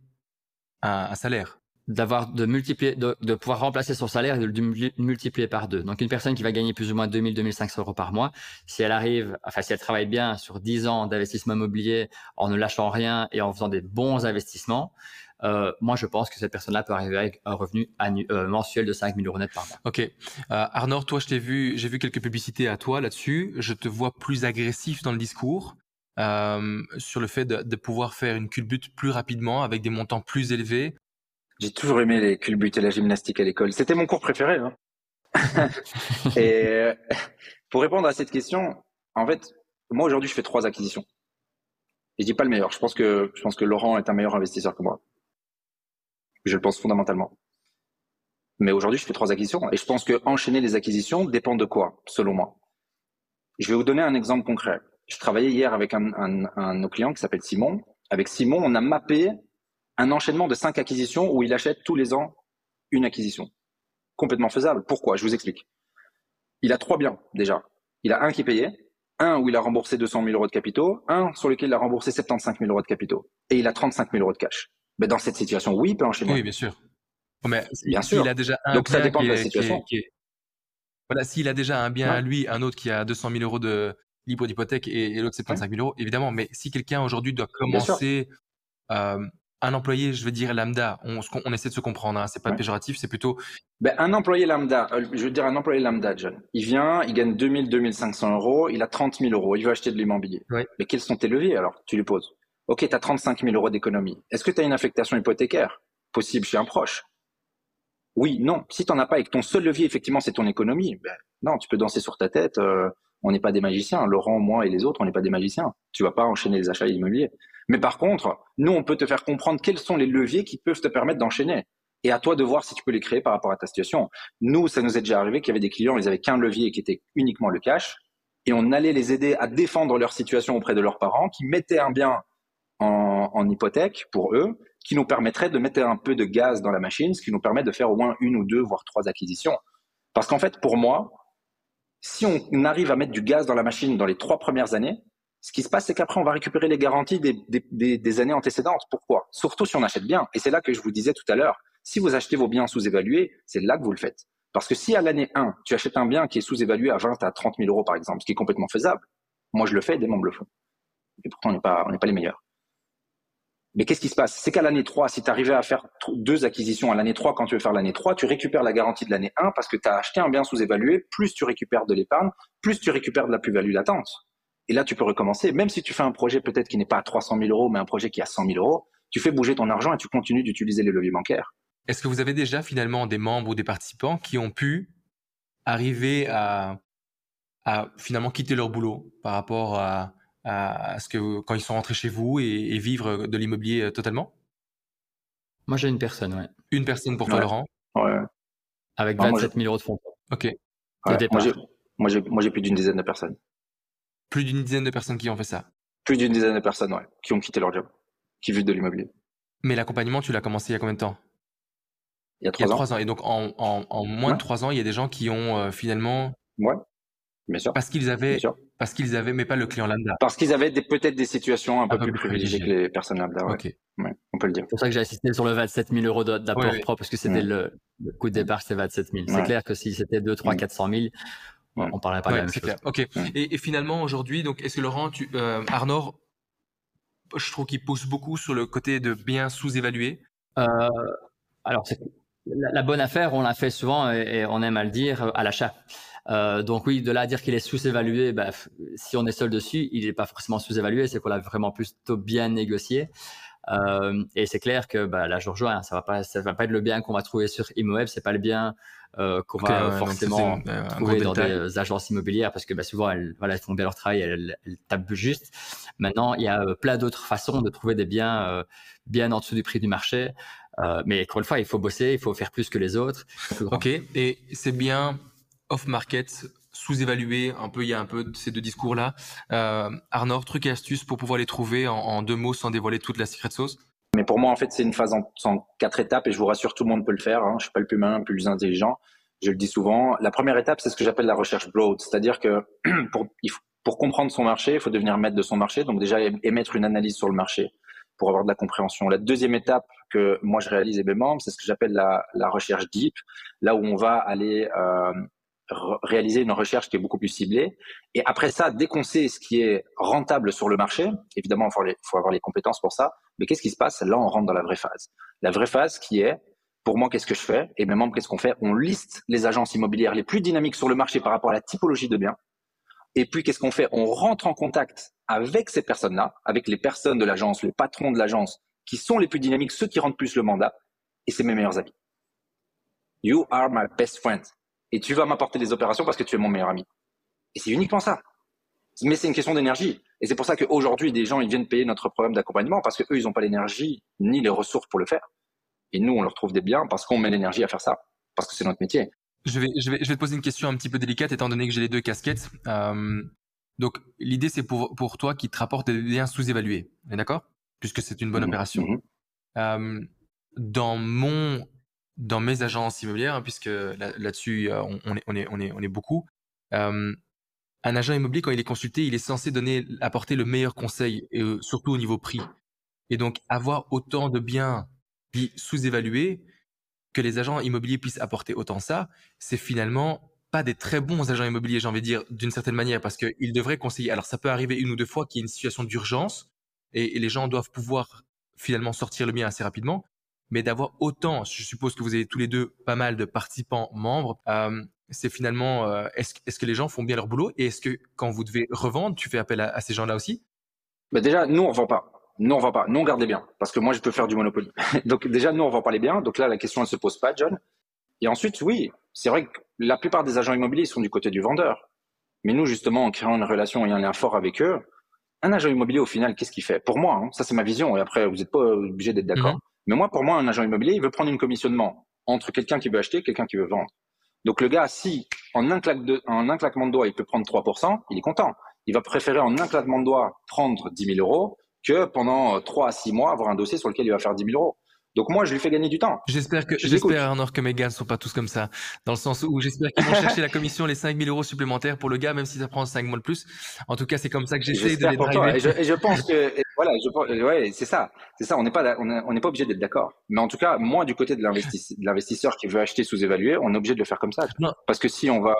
un, un salaire d'avoir de multiplier de, pouvoir remplacer son salaire et de le multiplier par deux. Donc une personne qui va gagner plus ou moins 2000 2500 euros par mois, si elle arrive enfin si elle travaille bien sur 10 ans d'investissement immobilier en ne lâchant rien et en faisant des bons investissements, euh, moi, je pense que cette personne-là peut arriver avec un revenu euh, mensuel de 5000 euros net par mois. Ok. Euh, Arnaud, toi, je t'ai vu, j'ai vu quelques publicités à toi là-dessus. Je te vois plus agressif dans le discours. Euh, sur le fait de, de, pouvoir faire une culbute plus rapidement avec des montants plus élevés j'ai toujours aimé les culbutes et la gymnastique à l'école. C'était mon cours préféré. Hein. et euh, pour répondre à cette question, en fait, moi aujourd'hui, je fais trois acquisitions. Et je dis pas le meilleur. Je pense que je pense que Laurent est un meilleur investisseur que moi. Je le pense fondamentalement. Mais aujourd'hui, je fais trois acquisitions et je pense que enchaîner les acquisitions dépend de quoi, selon moi. Je vais vous donner un exemple concret. Je travaillais hier avec un, un, un de nos clients qui s'appelle Simon. Avec Simon, on a mappé un enchaînement de cinq acquisitions où il achète tous les ans une acquisition. Complètement faisable. Pourquoi? Je vous explique. Il a trois biens déjà. Il a un qui est payé, un où il a remboursé 200 000 euros de capitaux, un sur lequel il a remboursé 75 000 euros de capitaux, et il a 35 000 euros de cash. Mais dans cette situation, oui, il peut enchaîner. Oui, bien sûr. Mais bien sûr. Il a déjà un Donc ça dépend de la situation. Voilà, s'il a déjà un bien à lui, un autre qui a 200 000 euros de libre d'hypothèque et, l'autre 75 000 euros, évidemment. Mais si quelqu'un aujourd'hui doit commencer un employé, je veux dire lambda, on, on essaie de se comprendre, hein, c'est pas péjoratif, c'est plutôt. Ben, un employé lambda, euh, je veux dire un employé lambda, John. Il vient, il gagne 2000, 2500 euros, il a 30 000 euros, il veut acheter de l'immobilier. Mais quels sont tes leviers alors Tu lui poses. Ok, tu as 35 000 euros d'économie. Est-ce que tu as une affectation hypothécaire possible chez un proche? Oui, non. Si tu n'en as pas et que ton seul levier, effectivement, c'est ton économie, ben, non, tu peux danser sur ta tête. Euh, on n'est pas des magiciens. Laurent, moi et les autres, on n'est pas des magiciens. Tu vas pas enchaîner les achats immobiliers. Mais par contre, nous, on peut te faire comprendre quels sont les leviers qui peuvent te permettre d'enchaîner. Et à toi de voir si tu peux les créer par rapport à ta situation. Nous, ça nous est déjà arrivé qu'il y avait des clients, ils avaient qu'un levier qui était uniquement le cash. Et on allait les aider à défendre leur situation auprès de leurs parents, qui mettaient un bien en, en hypothèque pour eux, qui nous permettrait de mettre un peu de gaz dans la machine, ce qui nous permet de faire au moins une ou deux, voire trois acquisitions. Parce qu'en fait, pour moi, si on arrive à mettre du gaz dans la machine dans les trois premières années, ce qui se passe, c'est qu'après, on va récupérer les garanties des, années antécédentes. Pourquoi? Surtout si on achète bien. Et c'est là que je vous disais tout à l'heure, si vous achetez vos biens sous-évalués, c'est là que vous le faites. Parce que si à l'année 1, tu achètes un bien qui est sous-évalué à 20 à 30 000 euros, par exemple, ce qui est complètement faisable, moi je le fais, des membres le font. Et pourtant, on n'est pas, pas les meilleurs. Mais qu'est-ce qui se passe? C'est qu'à l'année 3, si tu arrivais à faire deux acquisitions à l'année 3, quand tu veux faire l'année 3, tu récupères la garantie de l'année 1 parce que tu as acheté un bien sous-évalué, plus tu récupères de l'épargne, plus tu récupères de la plus-value latente. Et là, tu peux recommencer. Même si tu fais un projet peut-être qui n'est pas à 300 000 euros, mais un projet qui a 100 000 euros, tu fais bouger ton argent et tu continues d'utiliser les leviers bancaires. Est-ce que vous avez déjà finalement des membres ou des participants qui ont pu arriver à, à finalement quitter leur boulot par rapport à, à, ce que quand ils sont rentrés chez vous et, vivre de l'immobilier euh, totalement? Moi, j'ai une personne, ouais. Une personne pour toi, Laurent? Ouais. Avec 27 000 euros de fonds. Ok. Moi, j'ai plus d'une dizaine de personnes. Plus d'une dizaine de personnes qui ont fait ça Plus d'une dizaine de personnes, ouais, qui ont quitté leur job, qui vivent de l'immobilier. Mais l'accompagnement, tu l'as commencé il y a combien de temps? Il y a trois ans. Et donc, en, moins de trois ans, il y a des gens qui ont euh, finalement. Ouais, bien sûr. Parce qu'ils avaient parce qu'ils avaient, mais pas le client lambda. Parce qu'ils avaient peut-être des situations un, peu, plus privilégiées que les personnes lambda. Ouais. on peut le dire. C'est pour ça que j'ai assisté sur le 27 000 euros d'apport propre, parce que c'était le, coût de départ, c'était 27 000. C'est clair que si c'était 2, 3, 400 000, on parlerait pas de la même chose. Clair. Ok. Et, finalement, aujourd'hui, donc, est-ce que Laurent, tu, euh, Arnaud, je trouve qu'il pousse beaucoup sur le côté de bien sous-évaluer? Euh, alors, la, la, bonne affaire, on l'a fait souvent et, on aime à le dire à l'achat. Euh, donc oui, de là à dire qu'il est sous-évalué, bah, si on est seul dessus, il n'est pas forcément sous-évalué, c'est qu'on l'a vraiment plutôt bien négocié. Euh, et c'est clair que bah, là, je rejoins, ça va pas, ça va pas être le bien qu'on va trouver sur ImoWeb, c'est pas le bien euh, qu'on va forcément trouver dans des agences immobilières parce que bah, souvent elles, voilà, elles font bien leur travail, elles, elles tapent juste. Maintenant, il y a plein d'autres façons de trouver des biens bien en dessous du prix du marché. mais encore une fois, il faut bosser, il faut faire plus que les autres. Ok, et c'est bien off-market, sous-évalué, un peu, il y a un peu ces deux discours-là. Euh, Arnaud, trucs et astuces pour pouvoir les trouver en, deux mots sans dévoiler toute la secret sauce? Mais pour moi, en fait, c'est une phase en, quatre étapes et je vous rassure, tout le monde peut le faire. Hein. Je suis pas le plus malin, le plus intelligent. Je le dis souvent. La première étape, c'est ce que j'appelle la recherche broad, c'est-à-dire que pour, comprendre son marché, il faut devenir maître de son marché. Donc déjà émettre une analyse sur le marché pour avoir de la compréhension. La deuxième étape que moi je réalise et mes membres, c'est ce que j'appelle la, la, recherche deep, là où on va aller euh, réaliser une recherche qui est beaucoup plus ciblée. Et après ça, dès qu'on sait ce qui est rentable sur le marché, évidemment, il faut, avoir les compétences pour ça. Mais qu'est-ce qui se passe? Là, on rentre dans la vraie phase. La vraie phase qui est, pour moi, qu'est-ce que je fais? Et mes membres, qu'est-ce qu'on fait? On liste les agences immobilières les plus dynamiques sur le marché par rapport à la typologie de biens. Et puis, qu'est-ce qu'on fait? On rentre en contact avec ces personnes-là, avec les personnes de l'agence, le patron de l'agence, qui sont les plus dynamiques, ceux qui rentrent plus le mandat, et c'est mes meilleurs amis. You are my best friend et tu vas m'apporter des opérations parce que tu es mon meilleur ami. Et c'est uniquement ça. Mais c'est une question d'énergie. Et c'est pour ça qu'aujourd'hui, des gens, ils viennent payer notre programme d'accompagnement parce qu'eux, ils n'ont pas l'énergie ni les ressources pour le faire. Et nous, on leur trouve des biens parce qu'on met l'énergie à faire ça. Parce que c'est notre métier. Je vais, je, vais, je vais te poser une question un petit peu délicate étant donné que j'ai les deux casquettes. Euh, donc, l'idée, c'est pour, pour toi qui te rapporte des biens sous-évalués. D'accord? Puisque c'est une bonne mmh opération. Mmh euh, dans mon dans mes agences immobilières, hein, puisque là-dessus, on, est, on, est, on, est, on est beaucoup. un agent immobilier, quand il est consulté, il est censé donner, apporter le meilleur conseil, et surtout au niveau prix. Et donc, avoir autant de biens sous-évalués, que les agents immobiliers puissent apporter autant ça, c'est finalement pas des très bons agents immobiliers, j'ai envie de dire, d'une certaine manière, parce qu'ils devraient conseiller. Alors, ça peut arriver une ou deux fois qu'il y ait une situation d'urgence, et les gens doivent pouvoir finalement sortir le bien assez rapidement. Mais d'avoir autant, je suppose que vous avez tous les deux pas mal de participants membres, euh, c'est finalement, euh, est-ce est que les gens font bien leur boulot Et est-ce que quand vous devez revendre, tu fais appel à, ces gens-là aussi? Bah Déjà, nous, on vend pas. Nous, on vend pas. Nous, on garde les biens. Parce que moi, je peux faire du Monopoly. donc déjà, nous, on vend pas les biens. Donc là, la question, elle se pose pas, John. Et ensuite, oui, c'est vrai que la plupart des agents immobiliers sont du côté du vendeur. Mais nous, justement, en créant une relation et un lien fort avec eux, un agent immobilier, au final, qu'est-ce qu'il fait? Pour moi, hein, ça c'est ma vision, et après, vous n'êtes pas obligé d'être d'accord. Mhm. Mais moi, pour moi, un agent immobilier, il veut prendre une commissionnement entre quelqu'un qui veut acheter et quelqu'un qui veut vendre. Donc le gars, si en un, un claquement de doigts, il peut prendre 3%, il est content. Il va préférer en un claquement de doigts prendre 10 000 euros que pendant 3 à 6 mois avoir un dossier sur lequel il va faire 10 000 euros. Donc moi, je lui fais gagner du temps. J'espère que j'espère Arnaud que mes gars ne sont pas tous comme ça, dans le sens où j'espère qu'ils vont chercher la commission les 5000 euros supplémentaires pour le gars, même si ça prend 5 mois de plus. En tout cas, c'est comme ça que j'essaie de les. Et je, et je pense que voilà, je, ouais, c'est ça, c'est ça. On n'est pas on n'est pas obligé d'être d'accord. Mais en tout cas, moi, du côté de l'investisseur qui veut acheter sous-évalué, on est obligé de le faire comme ça. Non. Parce que si on va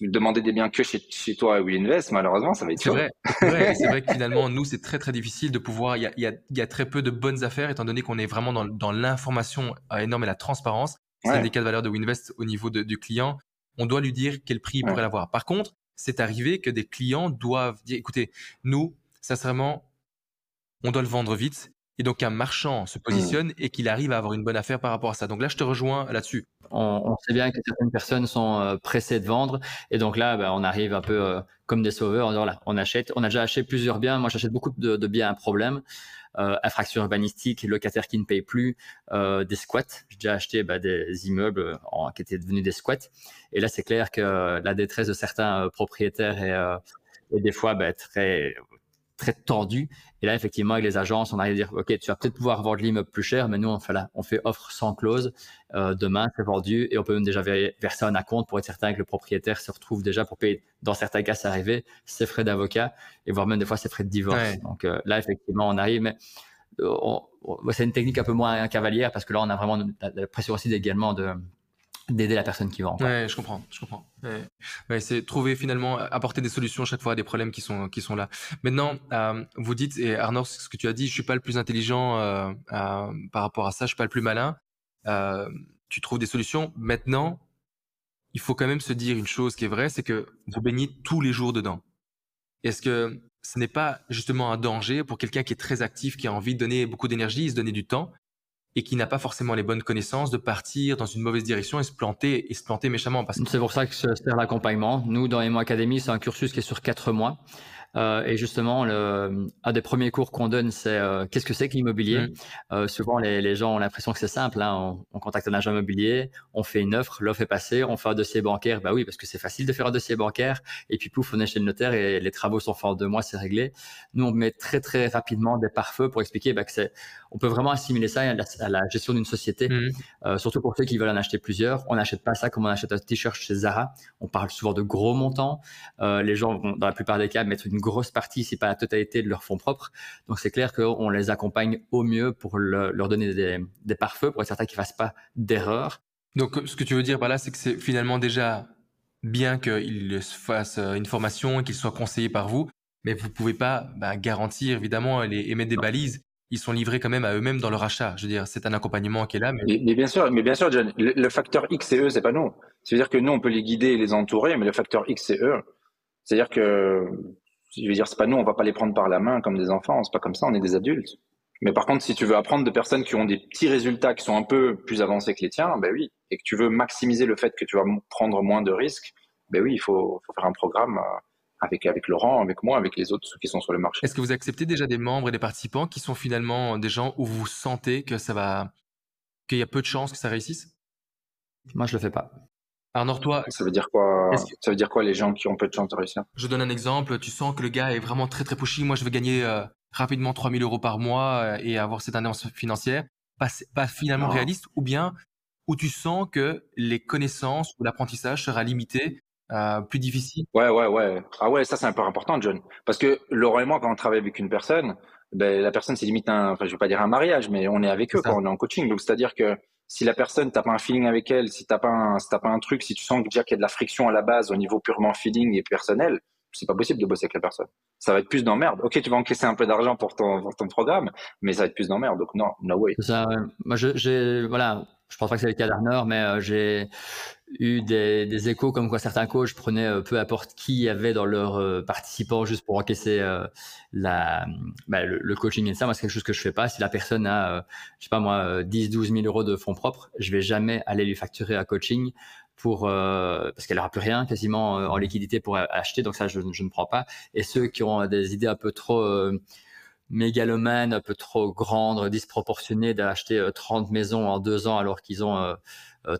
demander des biens que chez, chez toi il invest, malheureusement, ça va être. C'est vrai. C'est vrai, que finalement, nous, c'est très très difficile de pouvoir. Il y a, y, a, y a très peu de bonnes affaires, étant donné qu'on est vraiment dans, dans l'information énorme et la transparence. C'est un des cas de valeur de Winvest au niveau du client. On doit lui dire quel prix il pourrait l'avoir. Par contre, c'est arrivé que des clients doivent dire, écoutez, nous, sincèrement, on doit le vendre vite. Et donc un marchand se positionne et qu'il arrive à avoir une bonne affaire par rapport à ça. Donc là, je te rejoins là-dessus. On, sait bien que certaines personnes sont euh, pressées de vendre. Et donc là, ben, on arrive un peu euh, comme des sauveurs. On, on achète. On a déjà acheté plusieurs biens. Moi, j'achète beaucoup de, de biens à problème euh, infractions urbanistiques, locataires qui ne payent plus, euh, des squats. J'ai déjà acheté bah, des immeubles qui étaient devenus des squats. Et là, c'est clair que la détresse de certains euh, propriétaires est, euh, est, des fois bah, très très tendu. Et là, effectivement, avec les agences, on arrive à dire, OK, tu vas peut-être pouvoir vendre l'immeuble plus cher, mais nous, on fait, là, on fait offre sans clause. Euh, demain, c'est vendu et on peut même déjà verser un acompte pour être certain que le propriétaire se retrouve déjà pour payer, dans certains cas, c'est arrivé, ses frais d'avocat et voire même des fois ses frais de divorce. Donc euh, là, effectivement, on arrive, mais euh, c'est une technique un peu moins cavalière parce que là, on a vraiment la pression aussi également de, d'aider la personne qui vend. Ouais, je comprends, je comprends. Ouais. c'est trouver finalement apporter des solutions chaque fois à des problèmes qui sont qui sont là. Maintenant, euh, vous dites et Arnaud, ce que tu as dit, je suis pas le plus intelligent euh, euh, par rapport à ça, je suis pas le plus malin. Tu trouves des solutions. Maintenant, il faut quand même se dire une chose qui est vraie, c'est que vous baignez tous les jours dedans. Est-ce que ce n'est pas justement un danger pour quelqu'un qui est très actif, qui a envie de donner beaucoup d'énergie, se donner du temps et qui n'a pas forcément les bonnes connaissances de partir dans une mauvaise direction et se planter et se planter méchamment. C'est pour ça que se sert l'accompagnement. Nous, dans Emo Academy, c'est un cursus qui est sur quatre mois. Euh, et justement, le, un des premiers cours qu'on donne, c'est euh, qu'est-ce que c'est que l'immobilier? Mmh. Euh, souvent, les, les, gens ont l'impression que c'est simple. Hein. On, on, contacte un agent immobilier, on fait une offre, l'offre est passée, on fait un dossier bancaire. Bah oui, parce que c'est facile de faire un dossier bancaire. Et puis pouf, on est chez le notaire et les travaux sont faits en deux mois, c'est réglé. Nous, on met très très rapidement des pare-feux pour expliquer bah, que c'est. On peut vraiment assimiler ça à la, à la gestion d'une société, mmh. surtout pour ceux qui veulent en acheter plusieurs. On n'achète pas ça comme on achète un t-shirt chez Zara. On parle souvent de gros montants. Euh, les gens vont, dans la plupart des cas, mettre une grosse partie, si pas la totalité, de leur fonds propres. Donc c'est clair qu'on les accompagne au mieux pour leur donner des, des pare-feux, pour être certain qu'ils fassent pas d'erreur. Donc ce que tu veux dire par là, c'est que c'est finalement déjà bien qu'ils fassent euh, une formation et qu'ils soient conseillés par vous, mais vous pouvez pas bah, garantir évidemment et émettre des balises ils sont livrés quand même à eux-mêmes dans leur achat. Je veux dire, c'est un accompagnement qui est là. Mais... mais, bien sûr, mais bien sûr, John, le, facteur X et E, c'est pas nous. C'est-à-dire que nous, on peut les guider et les entourer, mais le facteur X et E, c'est-à-dire que, je veux dire, c'est pas nous, on va pas les prendre par la main comme des enfants. C'est pas comme ça, on est des adultes. Mais par contre, si tu veux apprendre de personnes qui ont des petits résultats qui sont un peu plus avancés que les tiens, ben oui, et que tu veux maximiser le fait que tu vas prendre moins de risques, ben oui, il faut, faut faire un programme euh, avec, avec Laurent, avec moi, avec les autres ceux qui sont sur le marché. Est-ce que vous acceptez déjà des membres et des participants qui sont finalement des gens où vous sentez que ça va, qu'il y a peu de chances que ça réussisse? Moi, je le fais pas. Arnaud, toi, ça veut dire quoi Ça veut dire quoi les gens qui ont peu de chances de réussir? Je donne un exemple. Tu sens que le gars est vraiment très très pushy. Moi, je veux gagner euh, rapidement 3000 euros par mois euh, et avoir cette indépendance financière. Pas, pas finalement réaliste, ou bien où tu sens que les connaissances ou l'apprentissage sera limité euh, plus difficile? Ouais, ouais, ouais. Ah ouais, ça c'est un peu important, John. Parce que Laurent et moi, quand on travaille avec une personne, ben, la personne c'est limite un, enfin je vais pas dire un mariage, mais on est avec eux quand on est en coaching. Donc c'est-à-dire que si la personne t'as pas un feeling avec elle, si t'as pas un, si pas un truc, si tu sens déjà qu'il y a de la friction à la base au niveau purement feeling et personnel, c'est pas possible de bosser avec la personne. Ça va être plus d'emmerde. Ok, tu vas encaisser un peu d'argent pour ton, pour ton programme, mais ça va être plus d'emmerde. Donc non, no way. Ça, Moi, j'ai, voilà, je pense pas que c'est le cas d'Arnor, mais euh, j'ai eu des, échos comme quoi certains coachs prenaient euh, peu importe qui y avait dans leurs euh, participants juste pour encaisser bah, le, coaching et ça. Moi, c'est quelque chose que je fais pas. Si la personne a, je sais pas moi, 10, 12 000 euros de fonds propres, je vais jamais aller lui facturer un coaching pour parce qu'elle aura plus rien quasiment en liquidité pour acheter. Donc ça, je, je, ne prends pas. Et ceux qui ont des idées un peu trop mégalomane, un peu trop grande, disproportionnée d'acheter 30 euh, maisons en deux ans alors qu'ils ont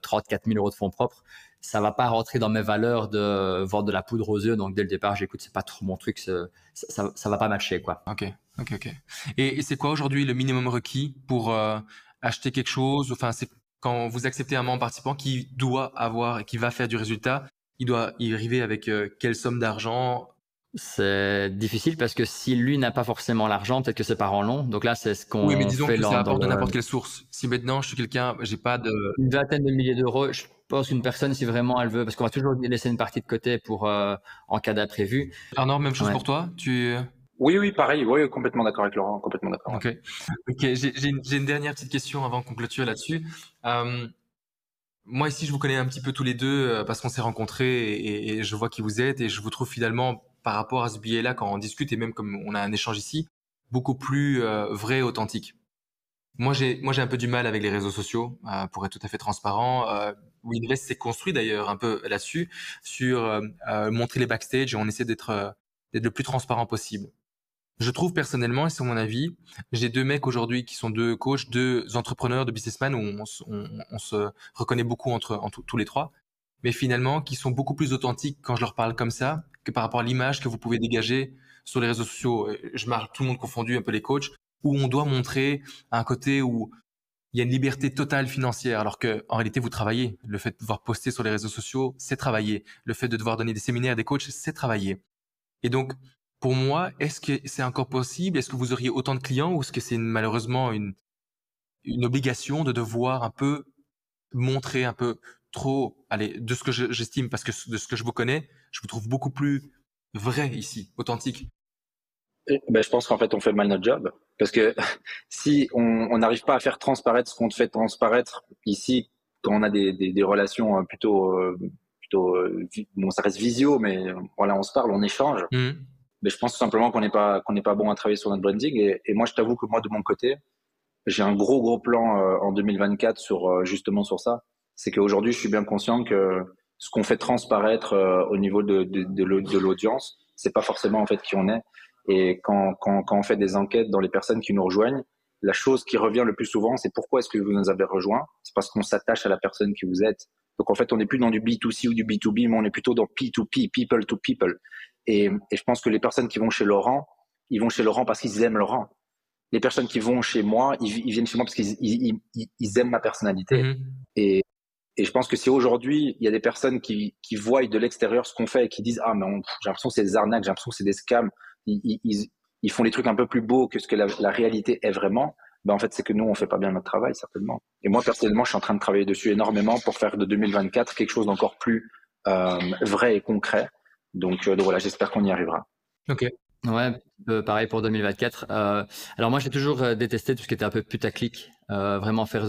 34 000 euros de fonds propres. Ça va pas rentrer dans mes valeurs de vendre de la poudre aux yeux. Donc dès le départ, j'écoute, c'est pas trop mon truc, ça, ça, va pas matcher quoi. Ok, ok, ok. Et, c'est quoi aujourd'hui le minimum requis pour euh, acheter quelque chose? Enfin, c'est quand vous acceptez un membre participant qui doit avoir et qui va faire du résultat, il doit y arriver avec euh, quelle somme d'argent c'est difficile parce que si lui n'a pas forcément l'argent, peut-être que ses parents l'ont. Donc là, c'est ce qu'on oui, mais disons fait que ça apporte de n'importe quelle source. Si maintenant je suis quelqu'un, j'ai pas de une vingtaine de milliers d'euros, je pense qu'une personne, si vraiment elle veut, parce qu'on va toujours laisser une partie de côté pour euh, en cas d'imprévu. Arnaud, même chose pour toi. Tu oui, oui, pareil. Oui, complètement d'accord avec Laurent, complètement d'accord. Ok. Ok. J'ai une, une, dernière petite question avant qu'on clôture là-dessus. Euh, moi ici, je vous connais un petit peu tous les deux euh, parce qu'on s'est rencontrés et, et, je vois qui vous êtes et je vous trouve finalement par rapport à ce billet-là quand on discute et même comme on a un échange ici, beaucoup plus euh, vrai, authentique. Moi, j'ai moi j'ai un peu du mal avec les réseaux sociaux, euh, pour être tout à fait transparent. Euh, WinVest s'est construit d'ailleurs un peu là-dessus, sur euh, montrer les backstage et on essaie d'être d'être le plus transparent possible. Je trouve personnellement, et c'est mon avis, j'ai deux mecs aujourd'hui qui sont deux coachs, deux entrepreneurs, de businessmen où on, se reconnaît beaucoup entre tous les trois, mais finalement qui sont beaucoup plus authentiques quand je leur parle comme ça par rapport à l'image que vous pouvez dégager sur les réseaux sociaux. Euh, je marque tout le monde confondu, un peu les coachs, où on doit montrer un côté où il y a une liberté totale financière, alors que en réalité vous travaillez. Le fait de devoir poster sur les réseaux sociaux, c'est travailler. Le fait de devoir donner des séminaires, des coachs, c'est travailler. Et donc, pour moi, est-ce que c'est encore possible? Est-ce que vous auriez autant de clients ou est-ce que c'est malheureusement une obligation de devoir un peu montrer un peu trop, allez, de ce que j'estime, parce que de ce que je vous connais, je vous trouve beaucoup plus vrai ici, authentique. Ben, je pense qu'en fait, on fait mal notre job. Parce que si on n'arrive pas à faire transparaître ce qu'on fait transparaître ici, quand on a des, des, des relations euh, plutôt, euh, plutôt euh, bon, ça reste visio, mais voilà, on se parle, on échange. Mais mmh. ben, je pense tout simplement qu'on n'est pas, qu'on n'est pas bon à travailler sur notre branding. Et, et moi, je t'avoue que moi, de mon côté, j'ai un gros, gros plan en 2024 sur, justement sur ça c'est qu'aujourd'hui, je suis bien conscient que ce qu'on fait transparaître euh, au niveau de, de, de l'audience, c'est pas forcément en fait qui on est. Et quand, quand, quand on fait des enquêtes dans les personnes qui nous rejoignent, la chose qui revient le plus souvent, c'est pourquoi est-ce que vous nous avez rejoint C'est parce qu'on s'attache à la personne qui vous êtes. Donc en fait, on n'est plus dans du B2C ou du B2B, mais on est plutôt dans P2P, people to people. Et, et je pense que les personnes qui vont chez Laurent, ils vont chez Laurent parce qu'ils aiment Laurent. Les personnes qui vont chez moi, ils, ils viennent chez moi parce qu'ils ils, ils, aiment ma personnalité. Mm-hmm. Et, et je pense que si aujourd'hui, il y a des personnes qui, qui voient de l'extérieur ce qu'on fait et qui disent Ah, mais j'ai l'impression que c'est des arnaques, j'ai l'impression que c'est des scams, ils, ils, ils, font les trucs un peu plus beaux que ce que la, la réalité est vraiment. Ben en fait, c'est que nous, on fait pas bien notre travail, certainement. Et moi, personnellement, je suis en train de travailler dessus énormément pour faire de 2024 quelque chose d'encore plus euh, vrai et concret. Donc, euh, donc voilà, j'espère qu'on y arrivera. Ok. Ouais, pareil pour 2024. Euh, alors moi, j'ai toujours euh, détesté tout ce qui était un peu putaclic, euh, vraiment faire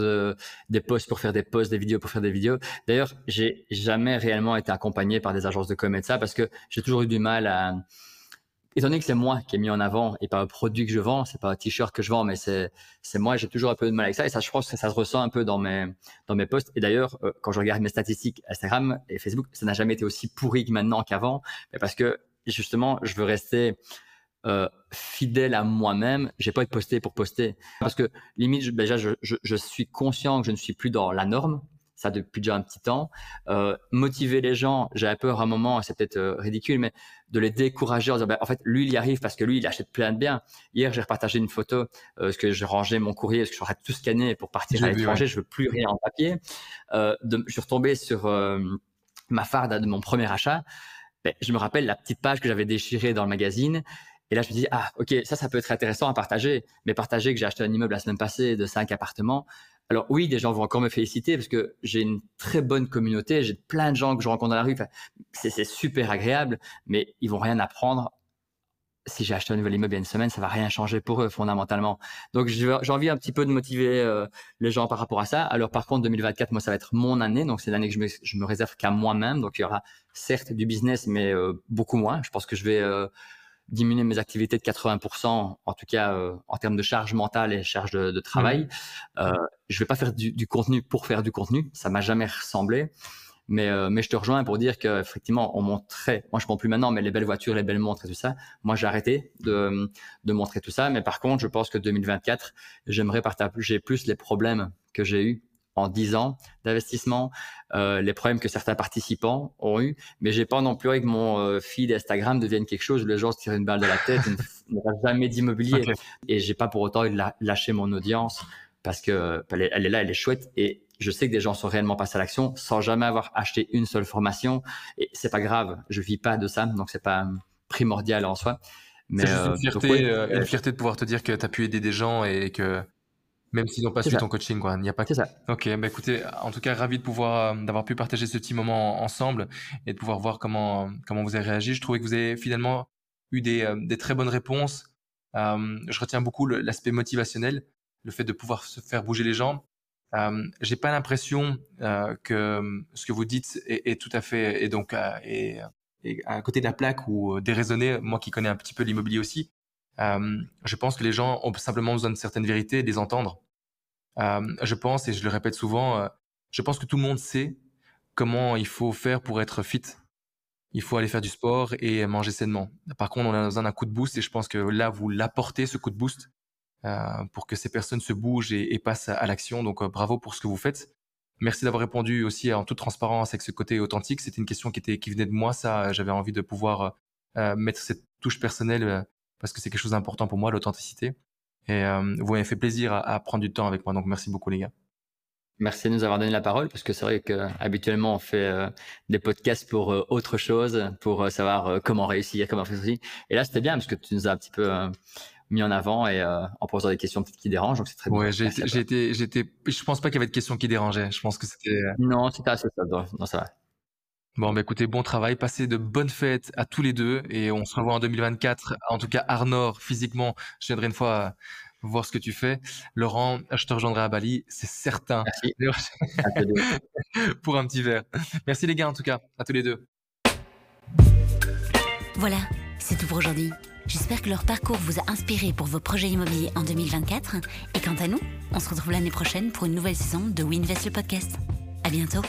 des posts pour faire des posts, des vidéos pour faire des vidéos. D'ailleurs, j'ai jamais réellement été accompagné par des agences de com et de ça parce que j'ai toujours eu du mal à, étant donné que c'est moi qui ai mis en avant et pas un produit que je vends, c'est pas un t-shirt que je vends, mais c'est c'est moi, j'ai toujours un peu de mal avec ça et ça, je pense que ça se ressent un peu dans mes dans mes posts. Et d'ailleurs, euh, quand je regarde mes statistiques Instagram et Facebook, ça n'a jamais été aussi pourri que maintenant qu'avant, parce que justement, je veux rester euh, fidèle à moi-même. J'ai pas être posté pour poster parce que limite, déjà, je, je, je, suis conscient que je ne suis plus dans la norme. Ça depuis déjà un petit temps. Euh, motiver les gens, j'avais peur à un moment, c'est peut-être euh, ridicule, mais de les décourager en disant, ben, en fait, lui, il y arrive parce que lui, il achète plein de biens. Hier, j'ai repartagé une photo, parce que j'ai rangé mon courrier, parce que j'aurais tout scanné pour partir à l'étranger, je veux plus rien en papier. De, je suis retombé sur ma farde de mon premier achat. Ben, je me rappelle la petite page que j'avais déchirée dans le magazine. Et là, je me dis, ah, ok, ça, ça peut être intéressant à partager. Mais partager que j'ai acheté un immeuble la semaine passée de cinq appartements, Alors oui, des gens vont encore me féliciter parce que j'ai une très bonne communauté, j'ai plein de gens que je rencontre dans la rue, c'est super agréable, mais ils vont rien apprendre si j'ai acheté un nouvel immeuble il y a une semaine, ça va rien changer pour eux fondamentalement. Donc j'ai envie un petit peu de motiver euh, les gens par rapport à ça. Alors par contre, 2024, moi, ça va être mon année, donc c'est l'année que je me, je me réserve qu'à moi-même. Donc il y aura certes du business, mais euh, beaucoup moins. Je pense que je vais euh, diminuer mes activités de 80%, en tout cas en termes de charge mentale et charge de, travail. Mmh. je vais pas faire du, du, contenu pour faire du contenu, ça m'a jamais ressemblé. Mais, euh, mais je te rejoins pour dire qu'effectivement, on montrait, moi je ne montre plus maintenant, mais les belles voitures, les belles montres et tout ça, moi j'ai arrêté de, de montrer tout ça. Mais par contre, je pense que 2024, j'aimerais partager plus les problèmes que j'ai eus en 10 ans d'investissement, euh, les problèmes que certains participants ont eu, mais j'ai pas non plus envie que mon euh, feed Instagram devienne quelque chose où les gens se tirent une balle de la tête ne jamais d'immobilier. Et j'ai pas pour autant lâché mon audience parce que elle est là, elle est chouette et je sais que des gens sont réellement passés à l'action sans jamais avoir acheté une seule formation. Et c'est pas grave, je vis pas de ça, donc c'est pas primordial en soi. Mais c'est une, euh, fierté, euh, une fierté de pouvoir te dire que tu as pu aider des gens et que même s'ils n'ont pas suivi ton coaching, quoi, il n'y a pas que ça. Ok, bah écoutez, en tout cas, ravi de pouvoir, euh, d'avoir pu partager ce petit moment ensemble et de pouvoir voir comment, comment vous avez réagi. Je trouvais que vous avez finalement eu des, des très bonnes réponses. je retiens beaucoup l'aspect motivationnel, le fait de pouvoir se faire bouger les gens. Euh, j'ai pas l'impression euh, que ce que vous dites est, tout à fait et donc euh, à côté de la plaque ou déraisonné. Moi qui connais un petit peu l'immobilier aussi, euh, je pense que les gens ont simplement besoin de certaines vérités et de les entendre. Euh, je pense et je le répète souvent, je pense que tout le monde sait comment il faut faire pour être fit. Il faut aller faire du sport et manger sainement. Par contre, on a besoin d'un coup de boost et je pense que là, vous l'apportez ce coup de boost euh, pour que ces personnes se bougent et, passent à, l'action. Donc euh, bravo pour ce que vous faites. Merci d'avoir répondu aussi en toute transparence avec ce côté authentique. C'était une question qui était qui venait de moi. Ça, j'avais envie de pouvoir euh, mettre cette touche personnelle parce que c'est quelque chose d'important pour moi, l'authenticité. Et vous m'avez fait plaisir à, prendre du temps avec moi. Donc merci beaucoup les gars. Merci de nous avoir donné la parole parce que c'est vrai que habituellement on fait des podcasts pour autre chose, pour savoir comment réussir, comment faire ceci. Et là c'était bien parce que tu nous as un petit peu mis en avant et euh, en posant des questions peut-être qui dérangent. Donc c'est très ouais, j'ai j'étais, j'étais, je pense pas qu'il y avait de questions qui dérangeaient. Je pense que c'était. Euh, non, c'était assez ça. Non, ça va. Bon, bah écoutez, bon travail, passez de bonnes fêtes à tous les deux et on se revoit en 2024. En tout cas, Arnor, physiquement, je viendrai une fois euh, voir ce que tu fais. Laurent, je te rejoindrai à Bali, c'est certain. Merci. Pour un petit verre. Merci les gars, en tout cas, à tous les deux. Voilà, c'est tout pour aujourd'hui. J'espère que leur parcours vous a inspiré pour vos projets immobiliers en 2024. Et quant à nous, on se retrouve l'année prochaine pour une nouvelle saison de Winvest le podcast. À bientôt.